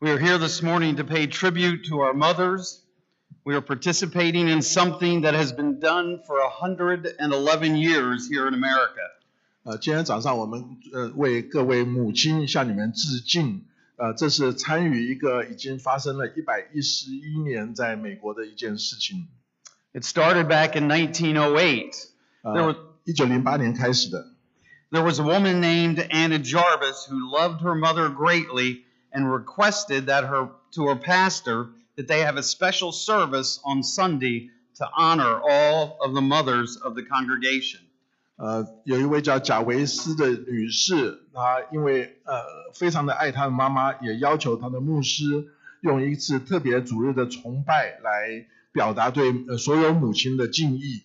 We are here this morning to pay tribute to our mothers. We are participating in something that has been done for 111 years here in America. 呃，今天早上我们呃为各位母亲向你们致敬。呃，这是参与一个已经发生了一百一十一年在美国的一件事情。 It started back in 1908. There 呃 was,，一九零八年开始的。 there was a woman named Anna Jarvis who loved her mother greatly and requested that her to her pastor that they have a special service on Sunday to honor all of the mothers of the congregation. 呃，有一位叫贾维斯的女士，她因为呃非常的爱她的妈妈，也要求她的牧师用一次特别主日的崇拜来表达对呃所有母亲的敬意。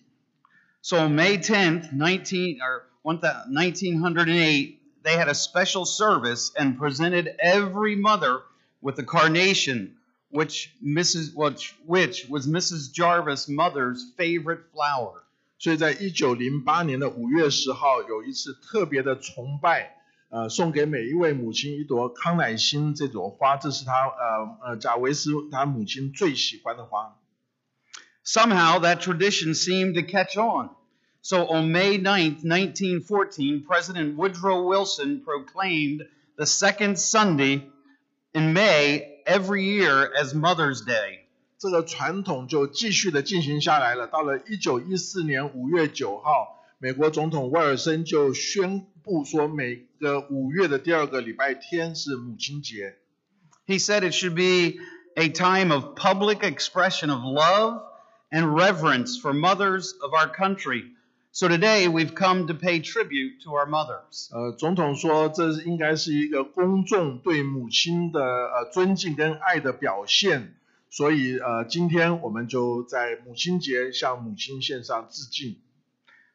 So on May 10th, 19 or 1908, they had a special service and presented every mother with a carnation, which Mrs. which, which was Mrs. Jarvis' mother's favorite flower. 所以在一九零八年的五月十号，有一次特别的崇拜，呃，送给每一位母亲一朵康乃馨这朵花，这是她呃呃贾维斯她母亲最喜欢的花。 Somehow that tradition seemed to catch on. So on May 9th, 1914, President Woodrow Wilson proclaimed the second Sunday in May every year as Mother's Day. 这个传统就继续的进行下来了。到了一九一四年五月九号，美国总统威尔森就宣布说，每个五月的第二个礼拜天是母亲节。 He said it should be a time of public expression of love and reverence for mothers of our country. So today we've come to pay tribute to our mothers. 呃，总统说这应该是一个公众对母亲的呃尊敬跟爱的表现，所以呃，今天我们就在母亲节向母亲献上致敬。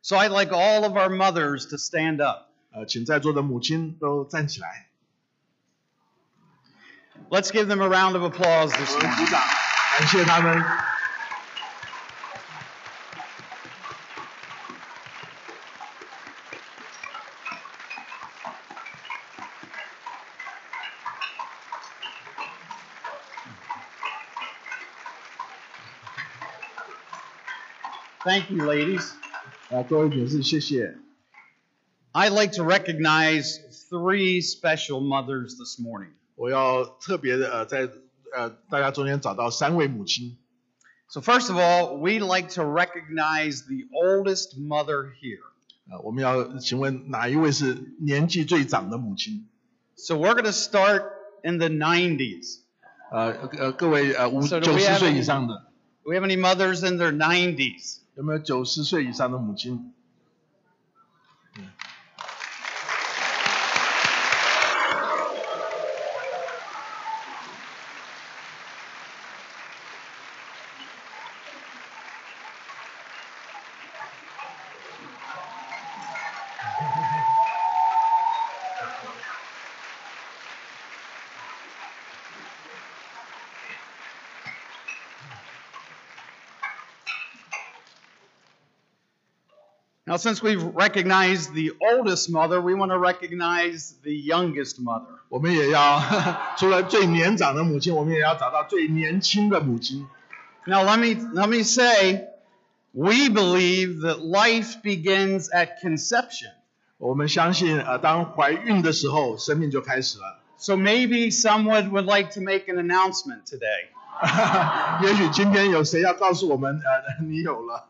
So I'd like all of our mothers to stand up. 呃，请在座的母亲都站起来，Let's give them a round of applause this 我们 morning. 鼓掌，感谢他们。Thank you, ladies. 啊，各位女士，谢谢。 I'd like to recognize three special mothers this morning. 我要特别的呃，在呃大家中间找到三位母亲。 So first of all, we'd like to recognize the oldest mother here. 呃，我们要请问哪一位是年纪最长的母亲？ So we're going to start in the 90s. 呃呃，各位呃五 So do 九 we 十 have 岁 any- 以上的， Do we have any mothers in their 90s? 有没有九十岁以上的母亲？Now, since we've recognized the oldest mother, we want to recognize the youngest mother. 我们也要除了最年长的母亲，我们也要找到最年轻的母亲。 Now, let me, let me say, we believe that life begins at conception. 我们相信，呃，当怀孕的时候，生命就开始了。 So maybe someone would like to make an announcement today. 也许今天有谁要告诉我们，呃，你有了。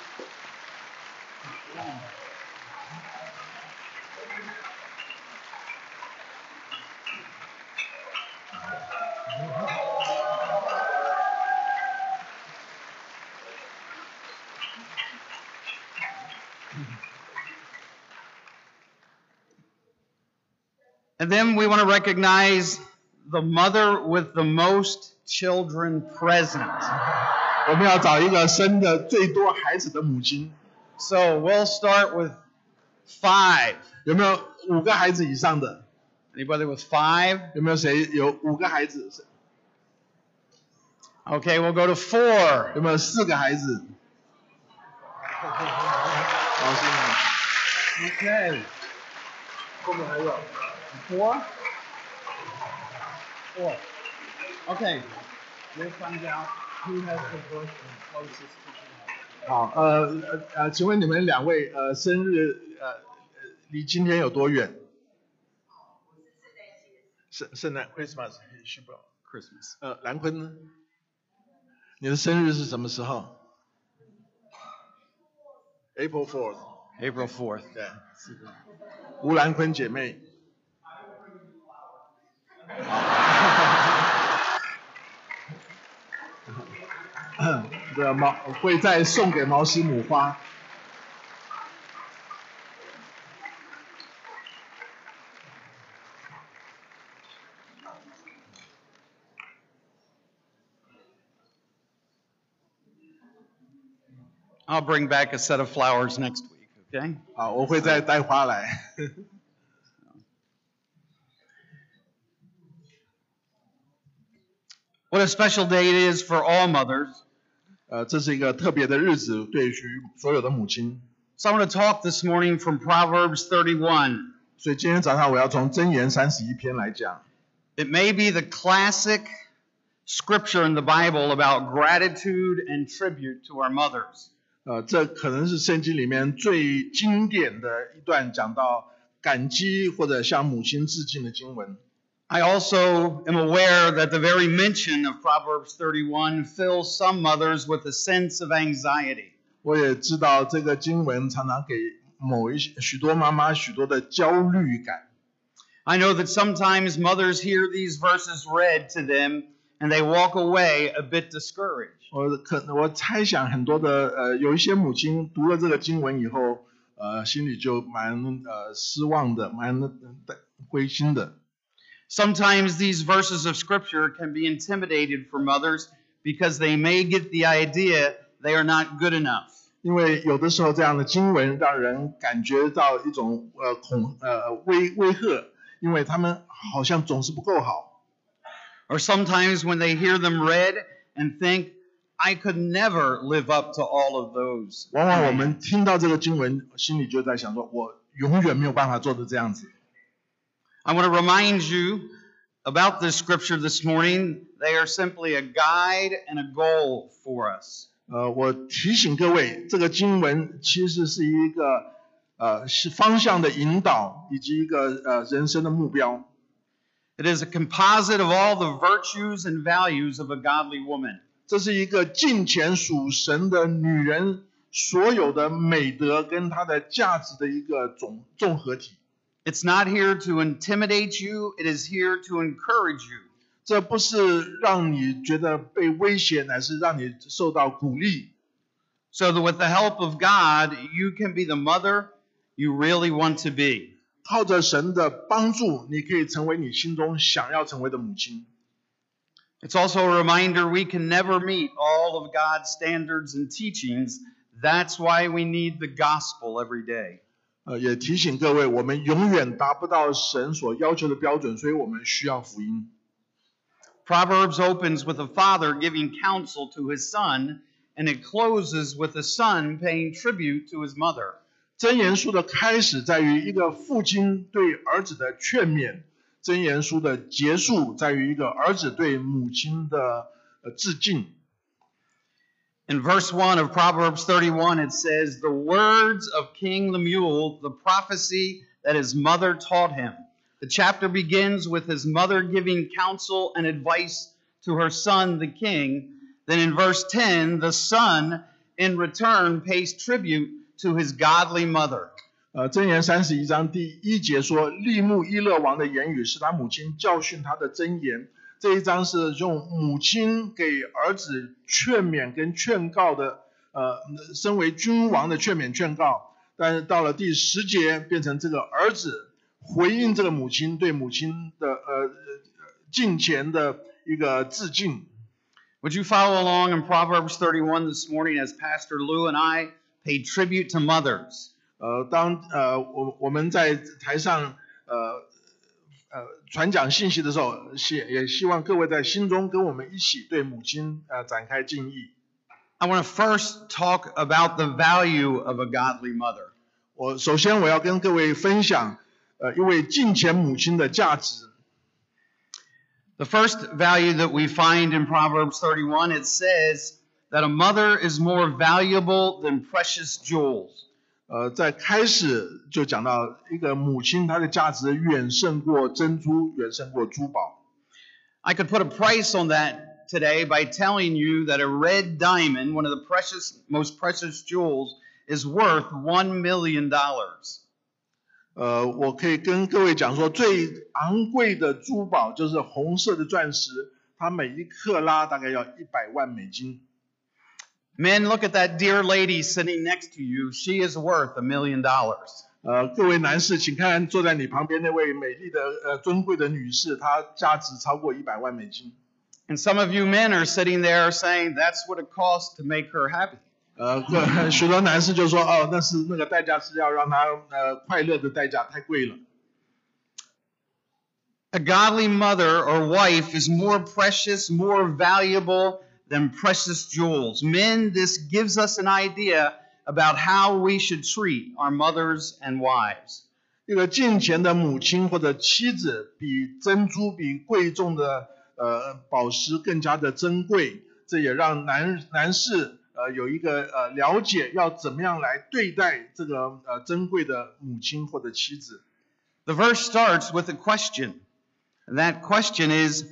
And then we want to recognize the mother with the most children present. 我们要找一个生的最多孩子的母亲， So we'll start with five. 有没有五个孩子以上的？ Anybody with five? 有没有谁有五个孩子？ Okay, we'll go to four. 有没有四个孩子？高兴吗？ Okay. 后面还有。 Four? Four. Okay. We'll find out who has the birthday closest to tonight. 好，呃呃呃，请问你们两位呃生日呃呃离今天有多远？圣圣诞 Christmas 是不？Christmas. 呃，兰坤呢？你的生日是什么时候？April Fourth。April fourth 对，吴兰坤姐妹。对，毛会再送给毛西姆花。 I'll bring back a set of flowers next week, okay? 好，我会再带花来。 What a special day it is for all mothers. 呃，这是一个特别的日子，对于所有的母亲。So I'm going to talk this morning from Proverbs 31. 所以今天早上我要从箴言三十一篇来讲。It may be the classic scripture in the Bible about gratitude and tribute to our mothers. 呃，这可能是圣经里面最经典的一段讲到感激或者向母亲致敬的经文。I also am aware that the very mention of Proverbs 31 fills some mothers with a sense of anxiety. 我也知道这个经文常常给某一些许多妈妈许多的焦虑感。 I know that sometimes mothers hear these verses read to them and they walk away a bit discouraged. 我可我猜想很多的呃有一些母亲读了这个经文以后，呃心里就蛮呃失望的，蛮呃灰心的。 Sometimes these verses of scripture can be intimidated for mothers because they may get the idea they are not good enough. 因为有的时候这样的经文让人感觉到一种呃恐呃威威吓，因为他们好像总是不够好。 Or sometimes when they hear them read and think, I could never live up to all of those. 往往我们听到这个经文，心里就在想说，我永远没有办法做的这样子。 I want to remind you about this scripture this morning. They are simply a guide and a goal for us. 呃，我提醒各位，这个经文其实是一个呃是方向的引导，以及一个呃人生的目标。 It is a composite of all the virtues and values of a godly woman. 这是一个敬虔属神的女人所有的美德跟她的价值的一个总综合体。 It's not here to intimidate you, it is here to encourage you. 这不是让你觉得被威胁，乃是让你受到鼓励。 So that with the help of God, you can be the mother you really want to be. 靠着神的帮助，你可以成为你心中想要成为的母亲。 It's also a reminder we can never meet all of God's standards and teachings. That's why we need the gospel every day. 呃，也提醒各位，我们永远达不到神所要求的标准，所以我们需要福音。Proverbs opens with a father giving counsel to his son, and it closes with a son paying tribute to his mother. 箴言书的开始在于一个父亲对儿子的劝勉，箴言书的结束在于一个儿子对母亲的呃致敬。In verse 1 of Proverbs 31, it says, The words of King Lemuel, the prophecy that his mother taught him. The chapter begins with his mother giving counsel and advice to her son, the king. Then in verse 10, the son, in return, pays tribute to his godly mother. 呃，箴言三十一章第一节说，利慕伊勒王的言语是他母亲教训他的箴言。这一章是用母亲给儿子劝勉跟劝告的，呃，身为君王的劝勉劝告。但是到了第十节，变成这个儿子回应这个母亲对母亲的呃呃敬虔的一个致敬。Would you follow along in Proverbs 31 this morning as Pastor Lou and I paid tribute to mothers? 呃，当呃我我们在台上呃呃传讲信息的时候，希也希望各位在心中跟我们一起对母亲呃展开敬意。 I want to first talk about the value of a godly mother. 我首先我要跟各位分享呃一位敬虔母亲的价值。 The first value that we find in Proverbs 31, it says that a mother is more valuable than precious jewels. 呃，在开始就讲到一个母亲，她的价值远胜过珍珠，远胜过珠宝。I could put a price on that today by telling you that a red diamond, one of the precious, most precious jewels, is worth one million. dollars. 呃，我可以跟各位讲说，最昂贵的珠宝就是红色的钻石，它每一克拉大概要一百万美金。Men, look at that dear lady sitting next to you. She is worth a million dollars. 呃，各位男士，请看坐在你旁边那位美丽的呃尊贵的女士，她价值超过一百万美金。 And some of you men are sitting there saying that's what it costs to make her happy. 呃，各许多男士就说，哦，那是那个代价是要让她呃快乐的代价太贵了。 A godly mother or wife is more precious, more valuable than precious jewels. Men, this gives us an idea about how we should treat our mothers and wives. 一个敬虔的母亲或者妻子，比珍珠、比贵重的呃宝石更加的珍贵。这也让男男士呃有一个呃了解，要怎么样来对待这个呃珍贵的母亲或者妻子。 The verse starts with a question. And that question is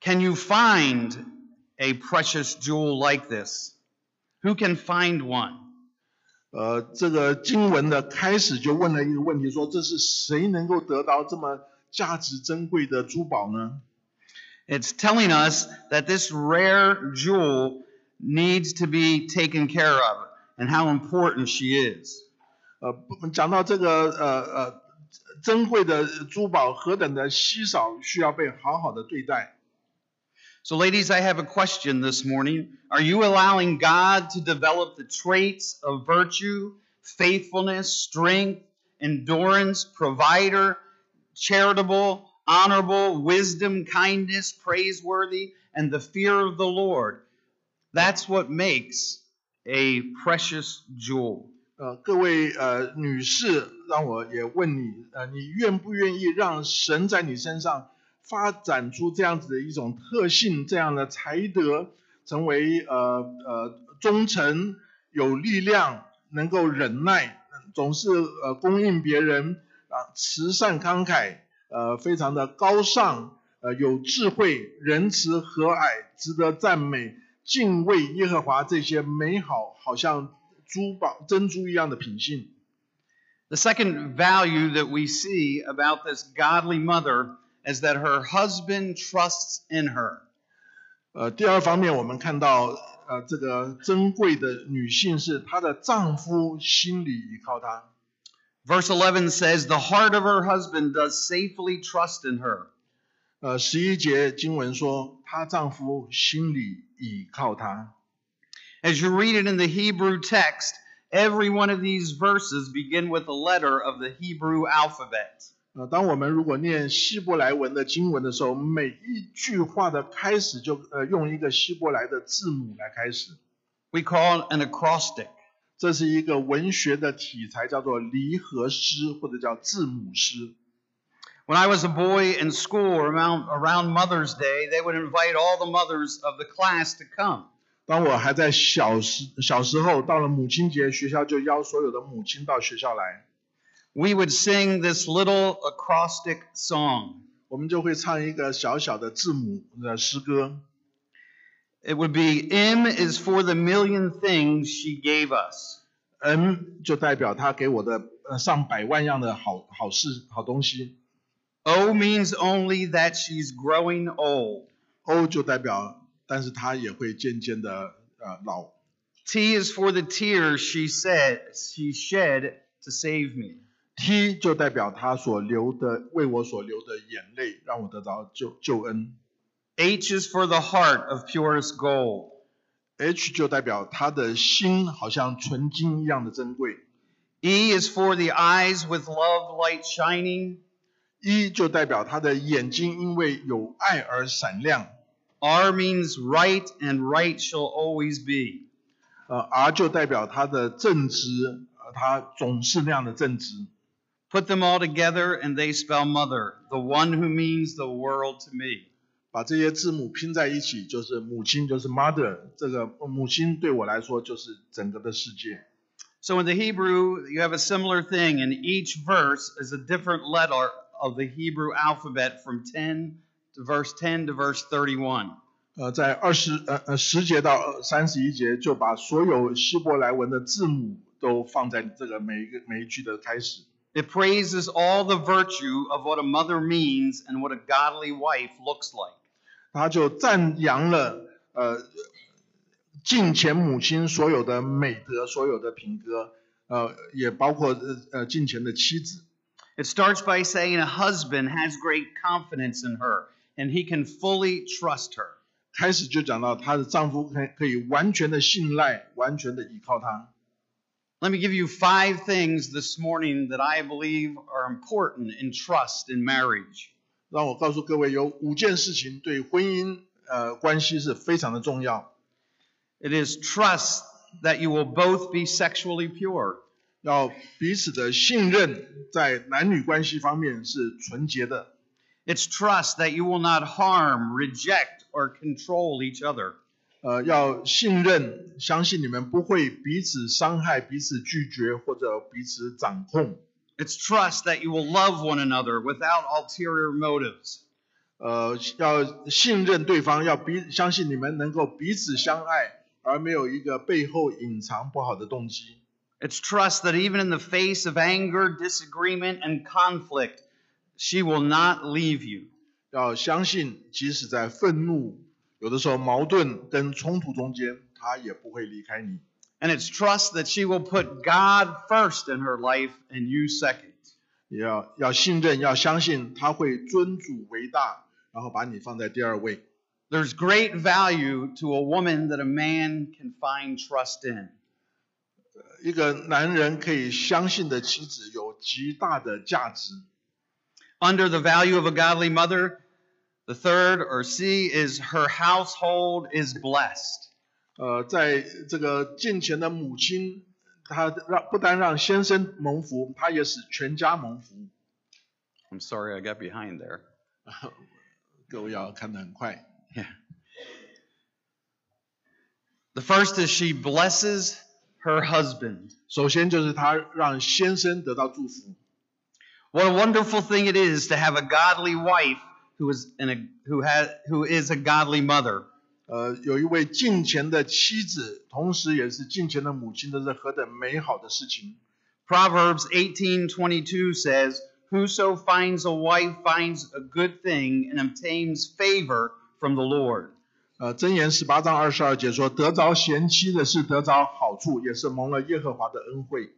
Can you find a precious jewel like this? Who can find one? 呃，这个经文的开始就问了一个问题，说这是谁能够得到这么价值珍贵的珠宝呢？ It's telling us that this rare jewel needs to be taken care of and how important she is. 呃，不讲到这个呃呃珍贵的珠宝何等的稀少，需要被好好的对待。 So, ladies, I have a question this morning. Are you allowing God to develop the traits of virtue, faithfulness, strength, endurance, provider, charitable, honorable, wisdom, kindness, praiseworthy, and the fear of the Lord? That's what makes a precious jewel. 呃，各位呃女士，让我也问你，呃，你愿不愿意让神在你身上 发展出这样子的一种特性，这样的才德，成为呃呃忠诚、有力量、能够忍耐，总是呃供应别人啊，慈善慷慨，呃，非常的高尚，呃，有智慧、仁慈、和蔼，值得赞美、敬畏耶和华这些美好，好像珠宝、珍珠一样的品性。The second value that we see about this godly mother is that her husband trusts in her. 呃，第二方面，我们看到，呃，这个珍贵的女性是她的丈夫心里依靠她。 Verse 11 says, The heart of her husband does safely trust in her. 呃，十一节经文说，她丈夫心里倚靠她。 As you read it in the Hebrew text, every one of these verses begin with a letter of the Hebrew alphabet. 呃，当我们如果念希伯来文的经文的时候，每一句话的开始就呃用一个希伯来的字母来开始，We call an acrostic. 这是一个文学的题材，叫做离合诗或者叫字母诗。When I was a boy in school around, around Mother's Day, they would invite all the mothers of the class to come. 当我还在小时小时候，到了母亲节，学校就邀所有的母亲到学校来，We would sing this little acrostic song. 我们就会唱一个小小的字母的诗歌。 It would be M is for the million things she gave us. N 就代表他给我的呃上百万样的好好事好东西 O means only that she's growing old. ，O 就代表，但是他也会渐渐的呃老。 T is for the tears she said she shed to save me. T 就代表他所流的为我所流的眼泪，让我得到救救恩。H is for the heart of purest gold. H 就代表他的心好像纯金一样的珍贵。E is for the eyes with love light shining. E 就代表他的眼睛因为有爱而闪亮，R means right, and right shall always be. 呃，R 就代表他的正直，呃，他总是那样的正直。Put them all together, and they spell mother, the one who means the world to me. 把这些字母拼在一起，就是母亲，就是 mother。这个母亲对我来说就是整个的世界。 So in the Hebrew, you have a similar thing, and each verse is a different letter of the Hebrew alphabet from 10 to verse 10 to verse 31. 呃，在二十呃呃十节到三十一节，就把所有希伯来文的字母都放在这个每一个每一句的开始。 It praises all the virtue of what a mother means and what a godly wife looks like. 他就赞扬了呃敬前母亲所有的美德，所有的品格，呃，也包括呃呃敬前的妻子。 It starts by saying a husband has great confidence in her, and he can fully trust her. 开始就讲到她的丈夫可以可以完全的信赖，完全的依靠她。 Let me give you five things this morning that I believe are important in trust in marriage. 让我告诉各位，有五件事情对婚姻呃关系是非常的重要。 It is trust that you will both be sexually pure. 要彼此的信任，在男女关系方面是纯洁的。 It's trust that you will not harm, reject, or control each other. 呃，要信任，相信你们不会彼此伤害、彼此拒绝或者彼此掌控。It's trust that you will love one another without ulterior motives. 呃，要信任对方，要彼相信你们能够彼此相爱，而没有一个背后隐藏不好的动机。It's trust that even in the face of anger, disagreement, and conflict, she will not leave you. 要相信，即使在愤怒、有的时候矛盾跟冲突中间，他也不会离开你。And it's trust that she will put God first in her life and you second. 也要要信任，要相信他会尊主为大，然后把你放在第二位。There's great value to a woman that a man can find trust in. 一个男人可以相信的妻子有极大的价值。Under the value of a godly mother, The third or C is her household is blessed. 呃，在这个敬虔的母亲，她让不单让先生蒙福，她也使全家蒙福。I'm sorry, I got behind there. 各位要看得很快。Yeah. The first is she blesses her husband. 首先就是她让先生得到祝福。What a wonderful thing it is to have a godly wife who is in a, who has who is a godly mother. 呃，有一位敬虔的妻子，同时也是敬虔的母亲，这是何等美好的事情！ Proverbs 18:22 says, "Whoso finds a wife finds a good thing and obtains favor from the Lord." 呃，箴言十八章二十二节说：“得着贤妻的是得着好处，也是蒙了耶和华的恩惠。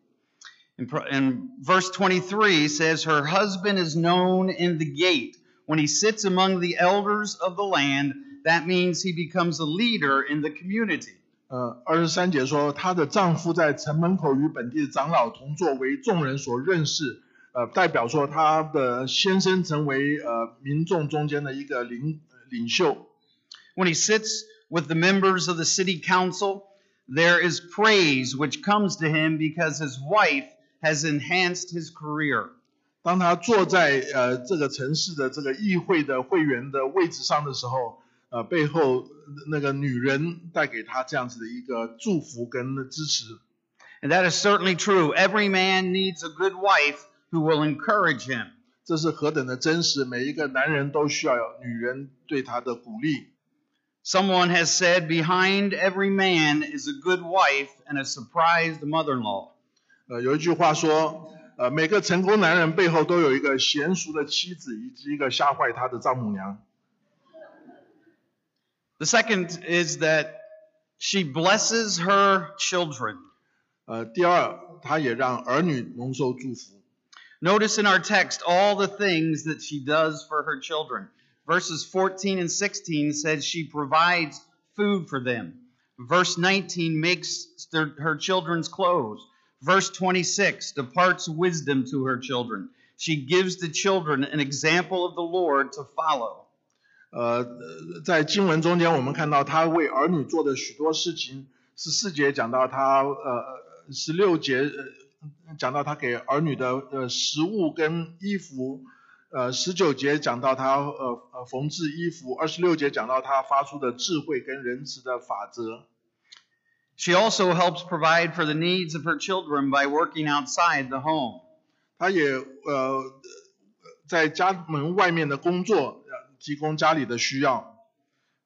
And, pro- and verse 23 says, Her husband is known in the gate. When he sits among the elders of the land, that means he becomes a leader in the community. ”呃，二十三节说：“她的丈夫在城门口与本地的长老同坐，为众人所认识。”呃，代表说她的先生成为呃民众中间的一个领领袖。 When he sits with the members of the city council, there is praise which comes to him because his wife has enhanced his career. 当他坐在呃这个城市的这个议会的会员的位置上的时候，呃，背后那个女人带给他这样子的一个祝福跟支持。And that is certainly true. Every man needs a good wife who will encourage him. 这是何等的真实！每一个男人都需要有女人对他的鼓励。Someone has said, behind every man is a good wife and a surprised mother in law. 呃，有一句话说，呃，每个成功男人背后都有一个娴熟的妻子，以及一个吓坏他的丈母娘。 The second is that she blesses her children. 呃，第二，他也让儿女蒙受祝福。 Notice in our text all the things that she does for her children. Verses 14 and 16 says she provides food for them. Verse 19 makes their, her children's clothes. Verse 26 departs wisdom to her children. she gives the children an example of the Lord to follow. 呃，在经文中间，我们看到他为儿女做的许多事情。十四节讲到他，呃，十六节呃讲到他给儿女的呃食物跟衣服，呃，十九节讲到他呃呃缝制衣服，二十六节讲到他发出的智慧跟仁慈的法则。She also helps provide for the needs of her children by working outside the home. 他也呃在家门外面的工作，呃提供家里的需要。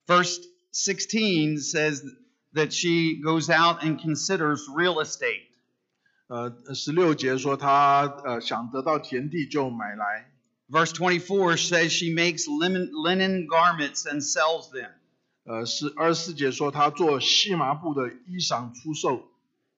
Verse 16 says that she goes out and considers real estate. 呃，十六节说他呃想得到田地就买来。 Verse 24 says she makes linen, linen garments and sells them. 呃，是二十四节说他做细麻布的衣裳出售。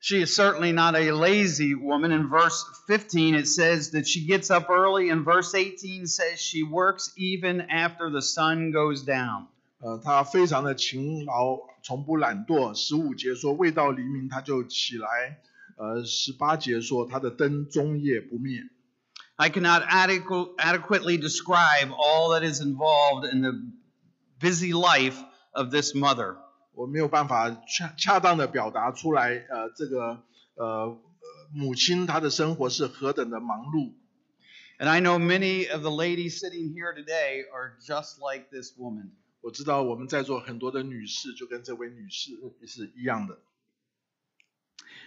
She is certainly not a lazy woman. In verse 15, it says that she gets up early, and verse 18 says she works even after the sun goes down. 呃，他非常的勤劳，从不懒惰。十五节说未到黎明他就起来。呃，十八节说他的灯终夜不灭。 I cannot adequ- adequately describe all that is involved in the busy life of this mother. 我没有办法恰恰当的表达出来，呃，这个呃呃母亲她的生活是何等的忙碌。 And I know many of the ladies sitting here today are just like this woman. 我知道我们在座很多的女士就跟这位女士是一样的。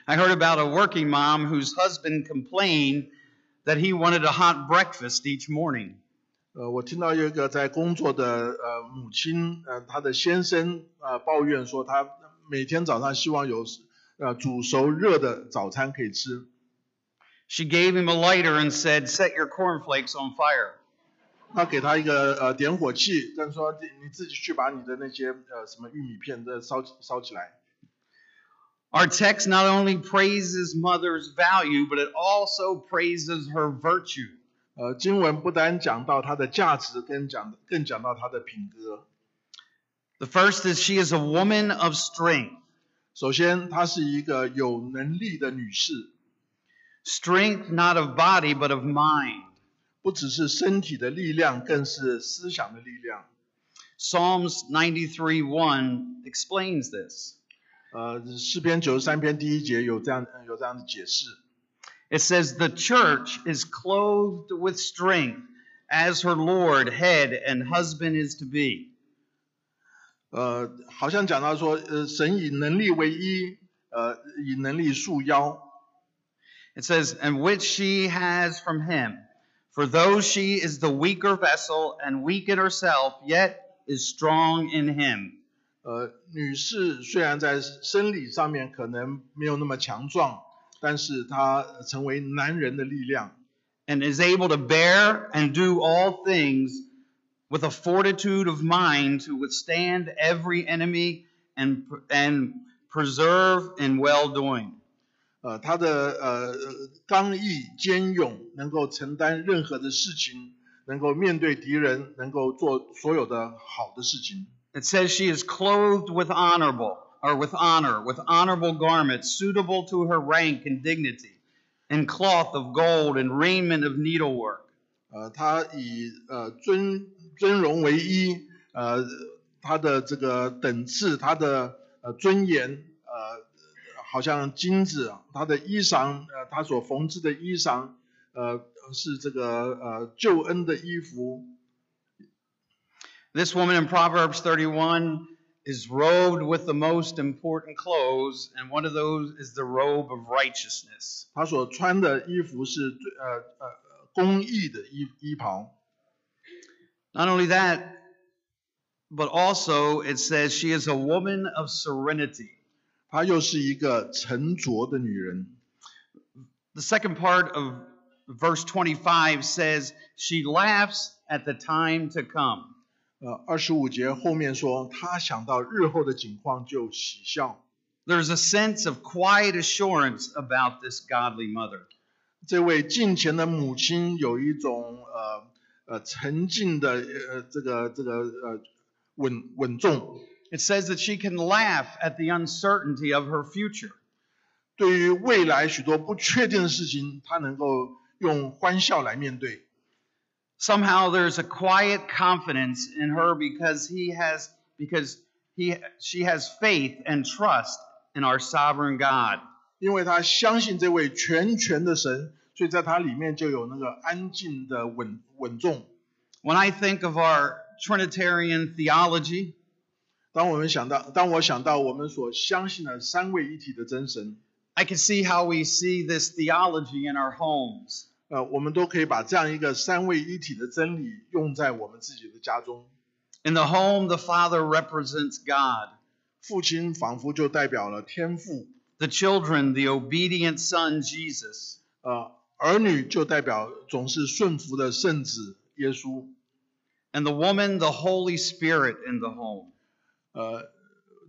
I heard about a working mom whose husband complained that he wanted a hot breakfast each morning. 呃，我听到有一个在工作的呃母亲，呃，她的先生呃抱怨说，他每天早上希望有呃煮熟热的早餐可以吃。She gave him a lighter and said, Set your cornflakes on fire. 他给他一个呃点火器，但说你你自己去把你的那些呃什么玉米片的烧起烧起来。Our text not only praises mother's value, but it also praises her virtue. 呃，经文不单讲到它的价值，更讲更讲到它的品格。The first is she is a woman of strength. 首先，她是一个有能力的女士，Strength not of body, but of mind. 不只是身体的力量，更是思想的力量。Psalms 93 1 explains this. 呃，诗篇九十三篇第一节有这样有这样的解释。It says, The church is clothed with strength, as her Lord, head, and husband is to be. 呃，好像讲到说，呃，神以能力为一，呃，以能力束腰。 It says, And which she has from him. For though she is the weaker vessel and weak in herself, yet is strong in him. 呃，女士虽然在生理上面可能没有那么强壮， 但是她成为男人的力量， and is able to bear and do all things with a fortitude of mind to withstand every enemy and, and preserve in well doing. 呃，她的呃刚毅坚勇，能够承担任何的事情，能够面对敌人，能够做所有的好的事情。 It says she is clothed with honorable or with honor, with honorable garments suitable to her rank and dignity, and cloth of gold and raiment of needlework. 呃，她以呃尊尊荣为一，呃，她的这个等次，她的呃尊严，呃，好像金子，她的衣裳，呃，她所缝制的衣裳，呃，是这个呃救恩的衣服。 This woman in Proverbs 31 is robed with the most important clothes, and one of those is the robe of righteousness. 她所穿的衣服是最呃呃公义的衣衣袍。 Not only that, but also it says she is a woman of serenity. 她又是一个沉着的女人。 The second part of verse 25 says she laughs at the time to come. 呃，二十五节后面说，他想到日后的景况就喜笑。There's a sense of quiet assurance about this godly mother. 这位近前的母亲有一种呃呃沉静的呃这个这个呃稳稳重，It says that she can laugh at the uncertainty of her future. 对于未来许多不确定的事情，她能够用欢笑来面对。Somehow there's a quiet confidence in her because he has because he she has faith and trust in our sovereign God. 因为他相信这位全权的神，所以在他里面就有那个安静的稳稳重。 When I think of our Trinitarian theology, 当我们想到，当我想到我们所相信的三位一体的真神， I can see how we see this theology in our homes. 呃，我们都可以把这样一个三位一体的真理用在我们自己的家中。In the home, the Father represents God. 父亲仿佛就代表了天父，The children, the obedient Son, Jesus. 呃，儿女就代表总是顺服的圣子耶稣，And the woman, the Holy Spirit in the home. 呃，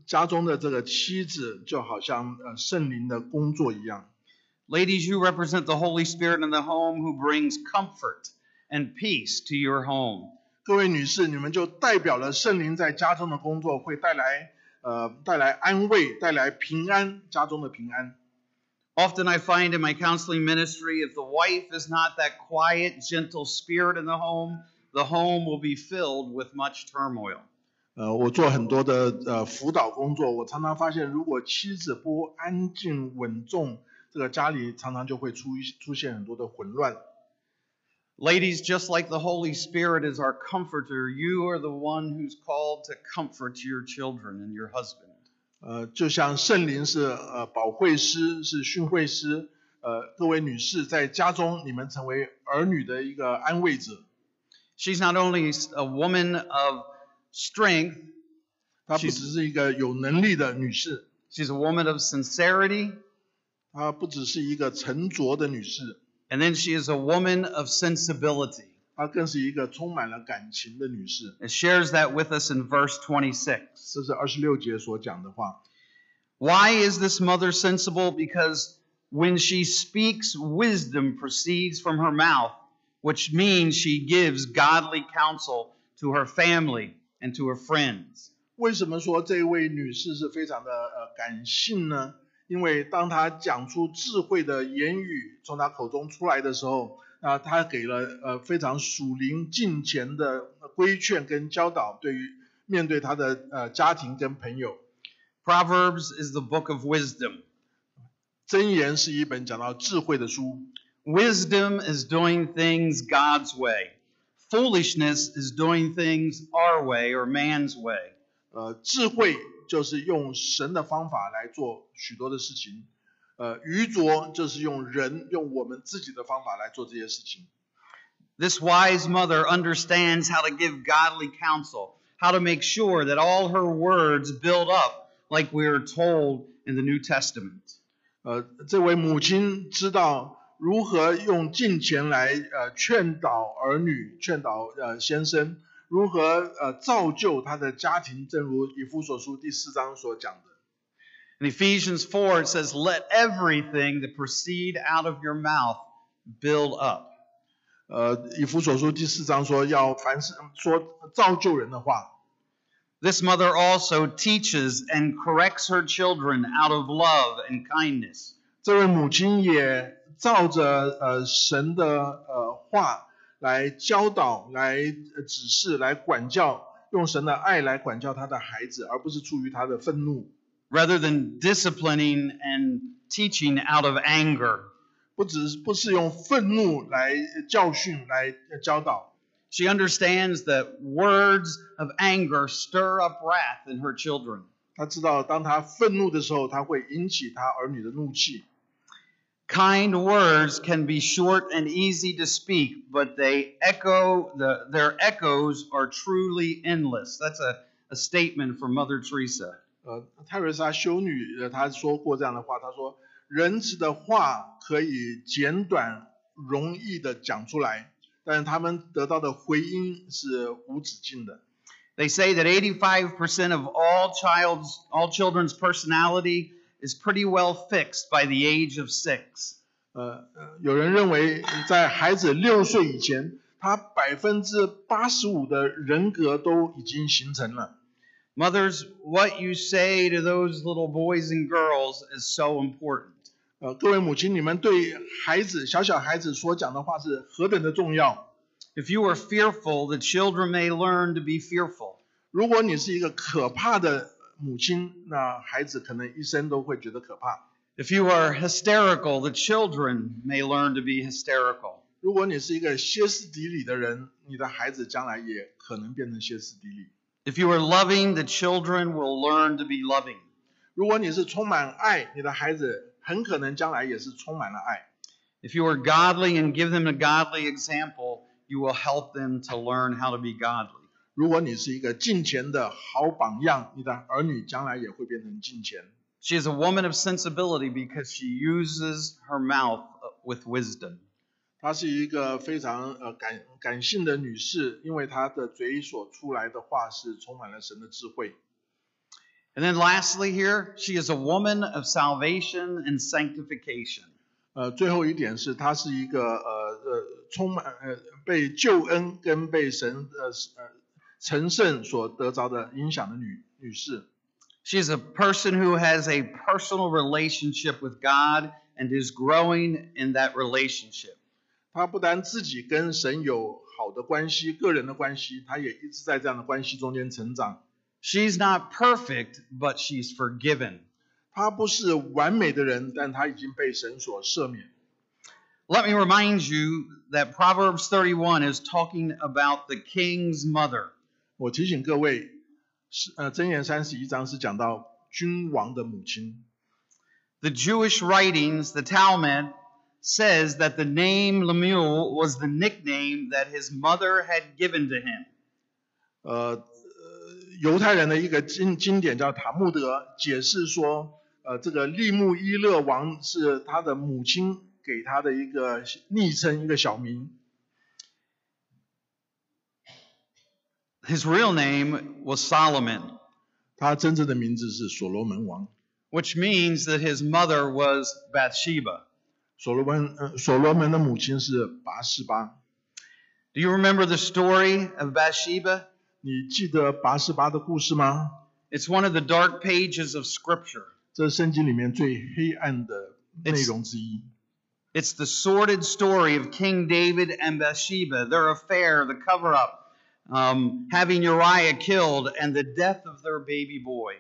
家中的这个妻子就好像呃圣灵的工作一样。Ladies, you represent the Holy Spirit in the home who brings comfort and peace to your home. 各位女士，你们就代表了圣灵在家中的工作，会带来呃带来安慰，带来平安，家中的平安。 Often I find in my counseling ministry, if the wife is not that quiet, gentle spirit in the home, the home will be filled with much turmoil. 呃，我做很多的呃辅导工作，我常常发现，如果妻子不安静稳重， 这个家里常常就会出出现很多的混乱。 Ladies, just like the Holy Spirit is our comforter, you are the one who's called to comfort your children and your husband. 呃，就像圣灵是呃保惠师，是训诲师，呃，各位女士在家中，你们成为儿女的一个安慰者。 She's not only a woman of strength, 她不是只是一个有能力的女士， she's a woman of sincerity, 她不只是一个沉着的女士， and then she is a woman of sensibility. 她更是一个充满了感情的女士。 It shares that with us in verse 26. 这是二十六节所讲的话。 Why is this mother sensible? Because when she speaks, wisdom proceeds from her mouth, which means she gives godly counsel to her family and to her friends. 为什么说这位女士是非常的呃感性呢？ 因为当他讲出智慧的言语从他口中出来的时候，啊，他给了呃非常属灵敬虔的规劝跟教导，对于面对他的呃家庭跟朋友。Proverbs is the book of wisdom. 箴言是一本讲到智慧的书，Wisdom is doing things God's way. Foolishness is doing things our way or man's way. 呃，智慧就是用神的方法来做许多的事情，呃，愚拙就是用人用我们自己的方法来做这些事情。This wise mother understands how to give godly counsel, how to make sure that all her words build up like we are told in the New Testament. 呃，这位母亲知道如何用金钱来呃劝导儿女，劝导呃先生，如何呃造就他的家庭，正如以弗所书第四章所讲的。 In Ephesians 4, it says, Let everything that proceed out of your mouth build up. 呃，以弗所书第四章说要凡是说造就人的话， This mother also teaches and corrects her children out of love and kindness. 这位母亲也照着呃神的呃话 来教导、来呃指示、来管教，用神的爱来管教他的孩子，而不是出于他的愤怒。rather than disciplining and teaching out of anger. 不只是不是用愤怒来教训、来教导，She understands that words of anger stir up wrath in her children. 她知道当她愤怒的时候，她会引起她儿女的怒气。Kind words can be short and easy to speak, but they echo the, their echoes are truly endless. That's a, a statement from Mother Teresa. 呃，泰瑞莎修女呃，她说过这样的话，她说：“仁慈的话可以简短、容易的讲出来，但是他们得到的回音是无止境的。 They say that 85% of all child's all children's personality is pretty well fixed by the age of 6. 呃呃，有人认为在孩子六岁以前，他百分之八十五的人格都已经形成了。 Mothers, what you say to those little boys and girls is so important. 呃，各位母亲，你们对孩子小小孩子所讲的话是何等的重要。 If you are fearful, the children may learn to be fearful. 如果你是一个可怕的 母亲，那孩子可能一生都会觉得可怕。 If you are hysterical, the children may learn to be hysterical. 如果你是一个歇斯底里的人，你的孩子将来也可能变成歇斯底里。 If you are loving, the children will learn to be loving. 如果你是充满爱，你的孩子很可能将来也是充满了爱。 If you are godly and give them a godly example, you will help them to learn how to be godly. 如果你是一个敬虔的好榜样，你的儿女将来也会变成敬虔。She is a woman of sensibility because she uses her mouth with wisdom. 她是一个非常呃感感性的女士，因为她的嘴所出来的话是充满了神的智慧。And then lastly, here, she is a woman of salvation and sanctification. 呃，最后一点是，她是一个呃呃充满呃被救恩跟被神呃呃成圣所得着的影响的女女士。 She is a person who has a personal relationship with God and is growing in that relationship. 她不单自己跟神有好的关系，个人的关系，她也一直在这样的关系中间成长。 She's not perfect, but she's forgiven. 她不是完美的人，但她已经被神所赦免。 Let me remind you that Proverbs 31 is talking about the king's mother. 我提醒各位，是呃，箴言三十一章是讲到君王的母亲。The Jewish writings, the Talmud, says that the name Lemuel was the nickname that his mother had given to him. 呃呃，犹太人的一个经经典叫塔木德，解释说，呃，这个利木伊勒王是他的母亲给他的一个昵称，一个小名。His real name was Solomon, 他真正的名字是所罗门王。 which means that his mother was Bathsheba. 所罗门，呃，所罗门的母亲是拔示巴。 Do you remember the story of Bathsheba? 你记得拔示巴的故事吗？ It's one of the dark pages of Scripture. 这是圣经里面最黑暗的内容之一。 It's the sordid story of King David and Bathsheba, their affair, the cover up, um, having Uriah killed, and the death of their baby boy.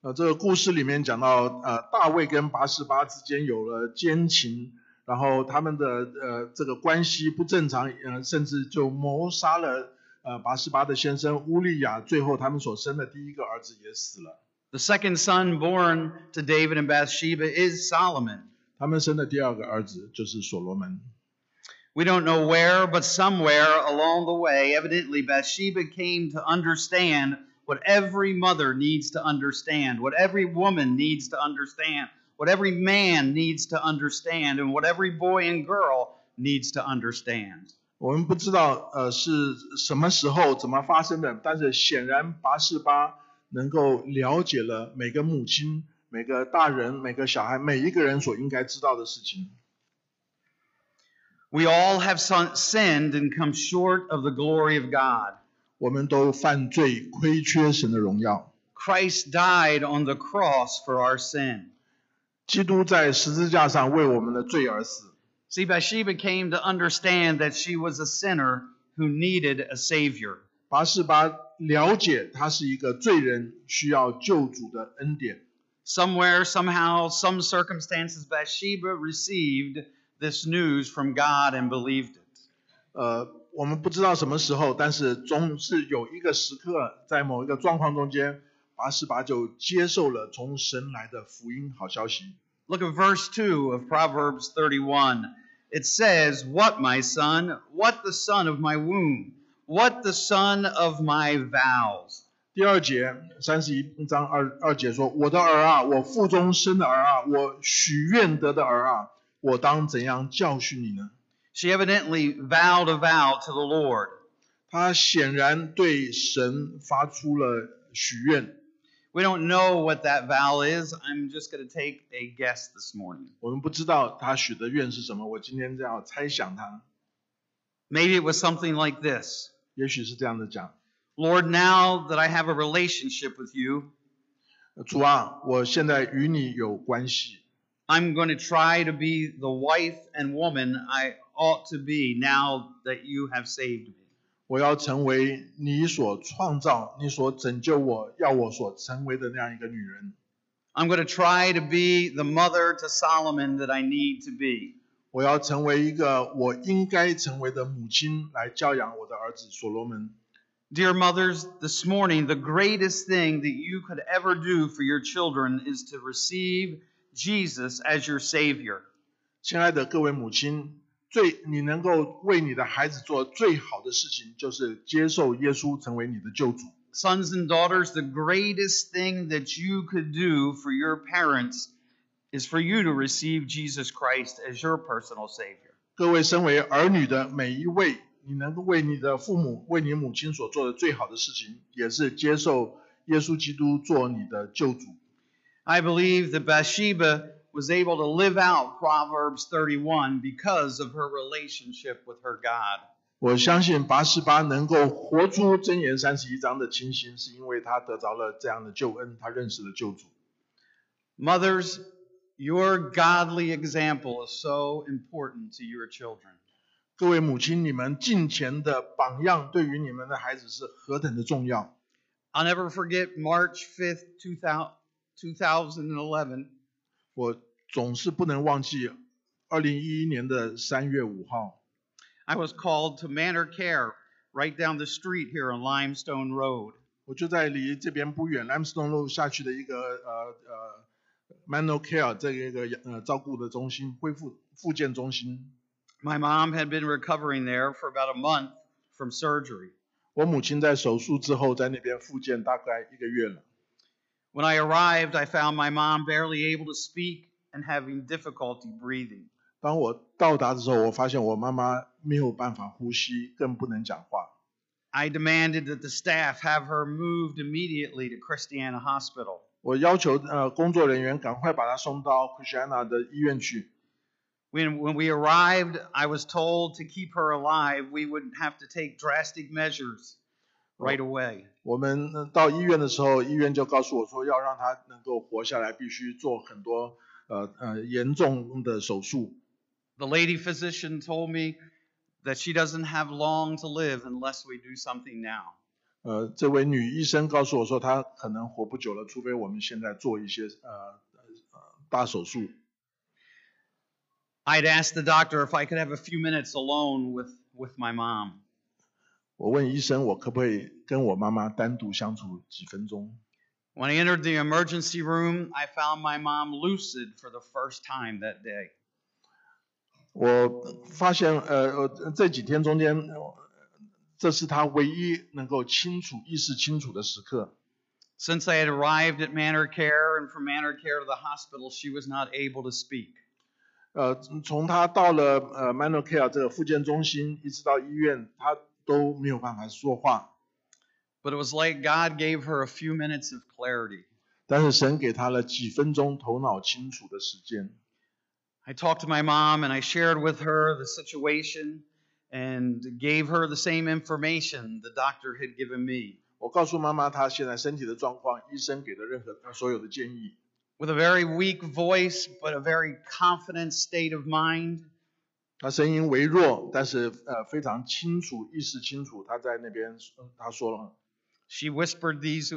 呃，这个故事里面讲到，呃，大卫跟拔示巴之间有了奸情，然后他们的呃这个关系不正常，呃，甚至就谋杀了呃拔示巴的先生乌利亚，最后他们所生的第一个儿子也死了。The second son born to David and Bathsheba is Solomon. 他们生的第二个儿子就是所罗门。We don't know where, but somewhere along the way, evidently Bathsheba came to understand what every mother needs to understand, what every woman needs to understand, what every man needs to understand, and what every boy and girl needs to understand. 我们不知道呃是什么时候怎么发生的，但是显然拔示巴能够了解了每个母亲、每个大人、每个小孩、每一个人所应该知道的事情。We all have son- sinned and come short of the glory of God. 我们都犯罪，亏缺神的荣耀。 Christ died on the cross for our sin. 基督在十字架上为我们的罪而死。 See, Bathsheba came to understand that she was a sinner who needed a Savior. 拔示巴了解他是一个罪人，需要救主的恩典。 Somewhere, somehow, some circumstances, Bathsheba received this news from God and believed it. 呃，我们不知道什么时候，但是总是有一个时刻，在某一个状况中间，拔示巴九接受了从神来的福音好消息。Look at verse 2 of Proverbs 31. It says, What, my son? What the son of my womb? What the son of my vows? 第二节，三十一章二二节说：“我的儿啊，我腹中生的儿啊，我许愿得的儿啊，我当怎样教训你呢？” She evidently vowed a vow to the Lord. 她显然对神发出了许愿。We don't know what that vow is. I'm just going to take a guess this morning. 我们不知道她许的愿是什么，我今天这样猜想他，Maybe it was something like this 也许是这样的讲：Lord, now that I have a relationship with you, 主啊，我现在与你有关系，I'm going to try to be the wife and woman I ought to be now that you have saved me. 我要成为你所创造、你所拯救我要我所成为的那样一个女人。 I'm going to try to be the mother to Solomon that I need to be. 我要成为一个我应该成为的母亲，来教养我的儿子所罗门。 Dear mothers, this morning, the greatest thing that you could ever do for your children is to receive Jesus as your Savior. 亲爱的各位母亲，最你能够为你的孩子做最好的事情，就是接受耶稣成为你的救主。 Sons and daughters, the greatest thing that you could do for your parents is for you to receive Jesus Christ as your personal Savior. 各位身为儿女的每一位，你能够为你的父母、为你母亲所做的最好的事情，也是接受耶稣基督做你的救主。 I believe that Bathsheba was able to live out Proverbs 31 because of her relationship with her God. 我相信拔示巴能够活出箴言三十一章的情形，是因为他得着了这样的救恩，他认识了救主。Mothers, your godly example is so important to your children. 各位母亲，你们敬虔的榜样对于你们的孩子是何等的重要。I'll never forget March 5th, 2000. 2011. 我总是不能忘记二零一一年的三月五号， I was called to Manor Care right down the street here on Limestone Road. 我就在离这边不远 Limestone 路下去的一个呃呃 Manual Care 这个一个呃照顾的中心，恢复复健中心。 My mom had been recovering there for about a month from surgery. 我母亲在手术之后在那边复健大概一个月了。 When I arrived, I found my mom barely able to speak and having difficulty breathing. 当我到达的时候，我发现我妈妈没有办法呼吸，更不能讲话。 I demanded that the staff have her moved immediately to Christiana Hospital. 我要求呃工作人员赶快把她送到 Christiana 的医院去。 When, when we arrived, I was told to keep her alive, we would have to take drastic measures right away. 我们呃到医院的时候，医院就告诉我说，要让她能够活下来，必须做很多呃呃严重的手术。The lady physician told me that she doesn't have long to live unless we do something now. 呃，这位女医生告诉我说，她可能活不久了，除非我们现在做一些呃呃大手术。I'd asked the doctor if I could have a few minutes alone with, with my mom. 我问医生，我可不可以跟我妈妈单独相处几分钟？When I entered the emergency room, I found my mom lucid for the first time that day. 我发现，呃呃，这几天中间，呃这是她唯一能够清楚、意识清楚的时刻。Since I had arrived at Manor Care and from Manor Care to the hospital, she was not able to speak. 呃，从她到了呃 Manual Care 这个复健中心，一直到医院，她都没有办法说话。 But it was like God gave her a few minutes of clarity. 但是神给她了几分钟头脑清楚的时间。 I talked to my mom and I shared with her the situation and gave her the same information the doctor had given me. 我告诉妈妈她现在身体的状况，医生给的任何呃所有的建议。 With a very weak voice, but a very confident state of mind, 他声音微弱，但是呃非常清楚，意识清楚。他在那边他说了，She whispered these,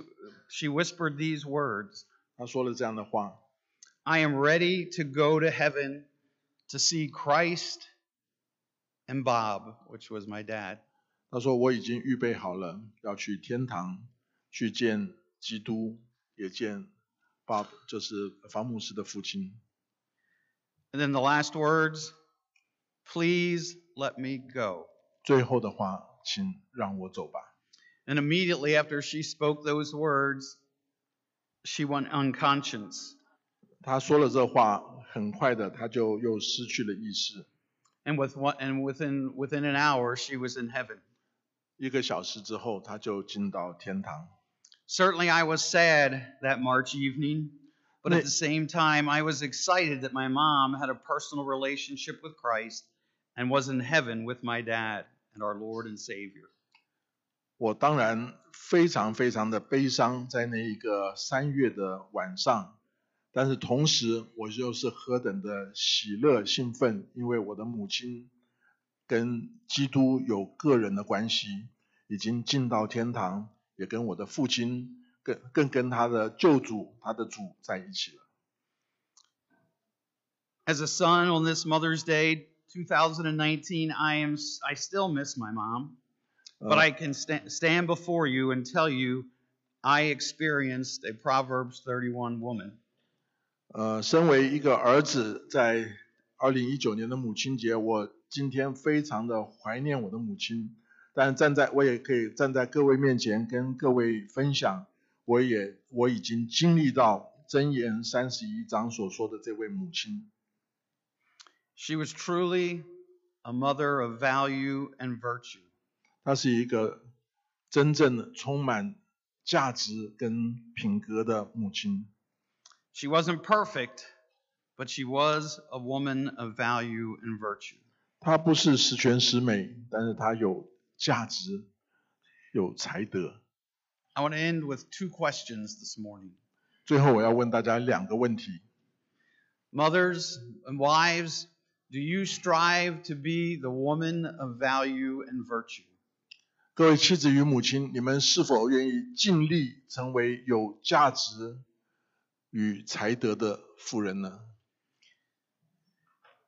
she whispered these words. 他说了这样的话，I am ready to go to heaven to see Christ and Bob, which was my dad. 他说我已经预备好了，要去天堂去见基督，也见 Bob，就是方牧师的父亲。And then the last words. please let me go. 最后的话，请让我走吧。 And immediately after she spoke those words, she went unconscious. ”他说了这话，很快的他就又失去了意识。 And with one, and within within an hour she was in heaven. 一个小时之后，他就进到天堂。 Certainly I was sad that March evening, but at Ne- the same time I was excited that my mom had a personal relationship with Christ and was in heaven with my dad and our Lord and Savior. 我当然非常非常的悲伤，在那一个三月的晚上， 但是同时我就是何等的喜乐兴奋，因为我的母亲跟基督有个人的关系，已经进到天堂，也跟我的父亲更更跟他的救主、他的主在一起了。 As a son on this Mother's Day 2019, I am I still miss my mom, but 呃 I can sta- stand before you and tell you I experienced a Proverbs 31 woman. 呃，身为一个儿子，在二零一九年的母亲节，我今天非常的怀念我的母亲，但站在我也可以站在各位面前跟各位分享，我也我已经经历到箴言三十一章所说的这位母亲， She was truly a mother of value and virtue. 她是一个真正的充满价值跟品格的母亲。 She wasn't perfect, but she was a woman of value and virtue. 她不是十全十美，但是她有价值，有才德。 I want to end with two questions this morning. 最后，我要问大家两个问题。 Mothers and wives, do you strive to be the woman of value and virtue? 各位妻子与母亲，你们是否愿意尽力成为有价值与才德的妇人呢？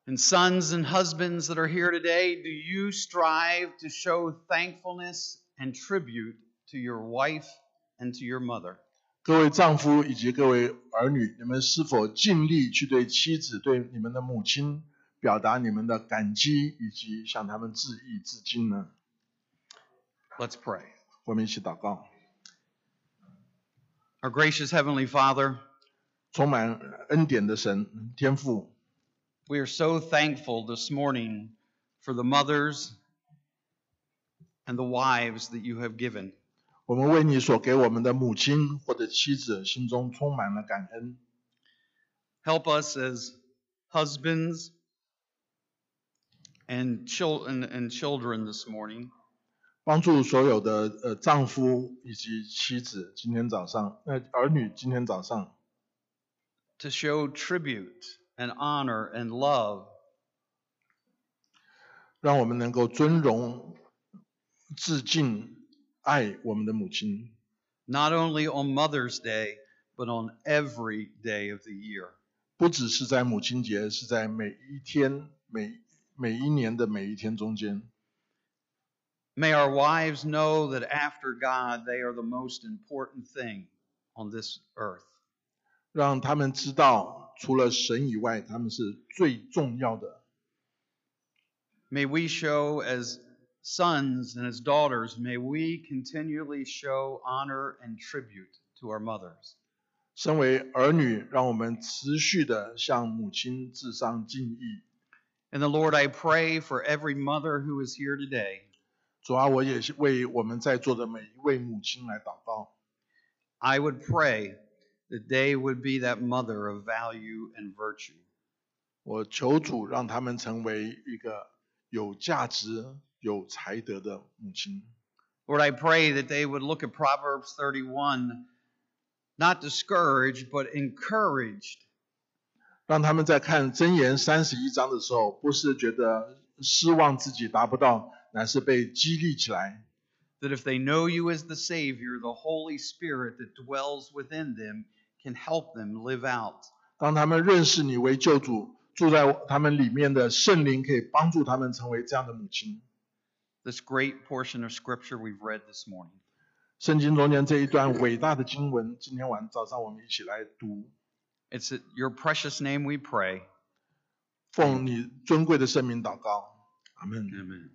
And sons and husbands that are here today, do you strive to show thankfulness and tribute to your wife and to your mother? 各位丈夫以及各位儿女，你们是否尽力去对妻子、对你们的母亲 表达你们的感激，以及向他们致意、致敬呢？ Let's pray. 我们一起祷告。 Our gracious Heavenly Father, 充满恩典的神天父， we are so thankful this morning for the mothers and the wives that you have given. 我们为你所给我们的母亲或者妻子，心中充满了感恩。 Help us as husbands and, chil- and, and children this morning 帮助所有的呃丈夫以及妻子，今天早上，呃儿女今天早上， to show tribute and honor and love 让我们能够尊荣、致敬、爱我们的母亲， not only on Mother's Day, but on every day of the year. 不只是在母亲节，是在每一天、每 每一年的每一天中间。 May our wives know that after God, they are the most important thing on this earth. 让他们知道，除了神以外，他们是最重要的。 May we show as sons and as daughters, may we continually show honor and tribute to our mothers. 身为儿女，让我们持续的向母亲致上敬意。 And the Lord, I pray for every mother who is here today. 主啊，我也是为我们在座的每一位母亲来祷告。 I would pray that they would be that mother of value and virtue. 我求主让他们成为一个有价值、有才德的母亲。 Lord, I pray that they would look at Proverbs 31, not discouraged, but encouraged 让他们在看箴言三十一章的时候，不是觉得失望自己达不到，乃是被激励起来。that if they know you as the Savior, the Holy Spirit that dwells within them can help them live out 当他们认识你为救主，住在他们里面的圣灵，可以帮助他们成为这样的母亲。this great portion of Scripture we've read this morning. 圣经中间这一段伟大的经文，今天晚早上我们一起来读。It's at your precious name we pray. 奉你尊贵的圣名祷告，阿门。 Amen.